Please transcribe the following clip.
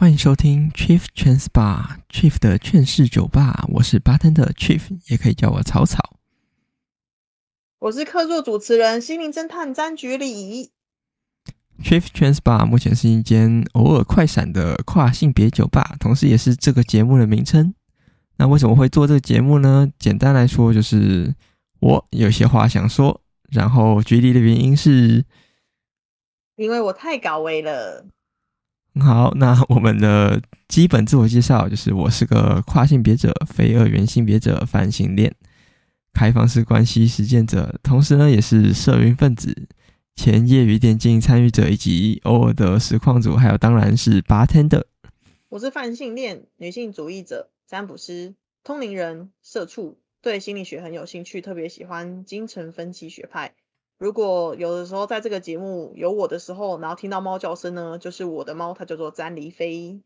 欢迎收听 Chief Trans Bar Chief 的劝世酒吧，我是 Bartender Chief，也可以叫我草草。我是客座主持人心灵侦探张局里。Chief Trans Bar 目前是一间偶尔快闪的跨性别酒吧，同时也是这个节目的名称。那为什么会做这个节目呢？简单来说，就是我有些话想说，然后局里的原因是，因为我太高危了。好，那我们的基本自我介绍就是我是个跨性别者、非二元性别者、泛性恋、开放式关系实践者，同时呢也是社运分子、前业余电竞参与者，以及偶尔的实况主，还有当然是 Bartender。我是泛性恋、女性主义者、占卜师、通灵人、社畜，对心理学很有兴趣，特别喜欢精神分析学派。如果有的时候在这个节目有我的时候，然后听到猫叫声呢，就是我的猫，它叫做詹妮飞。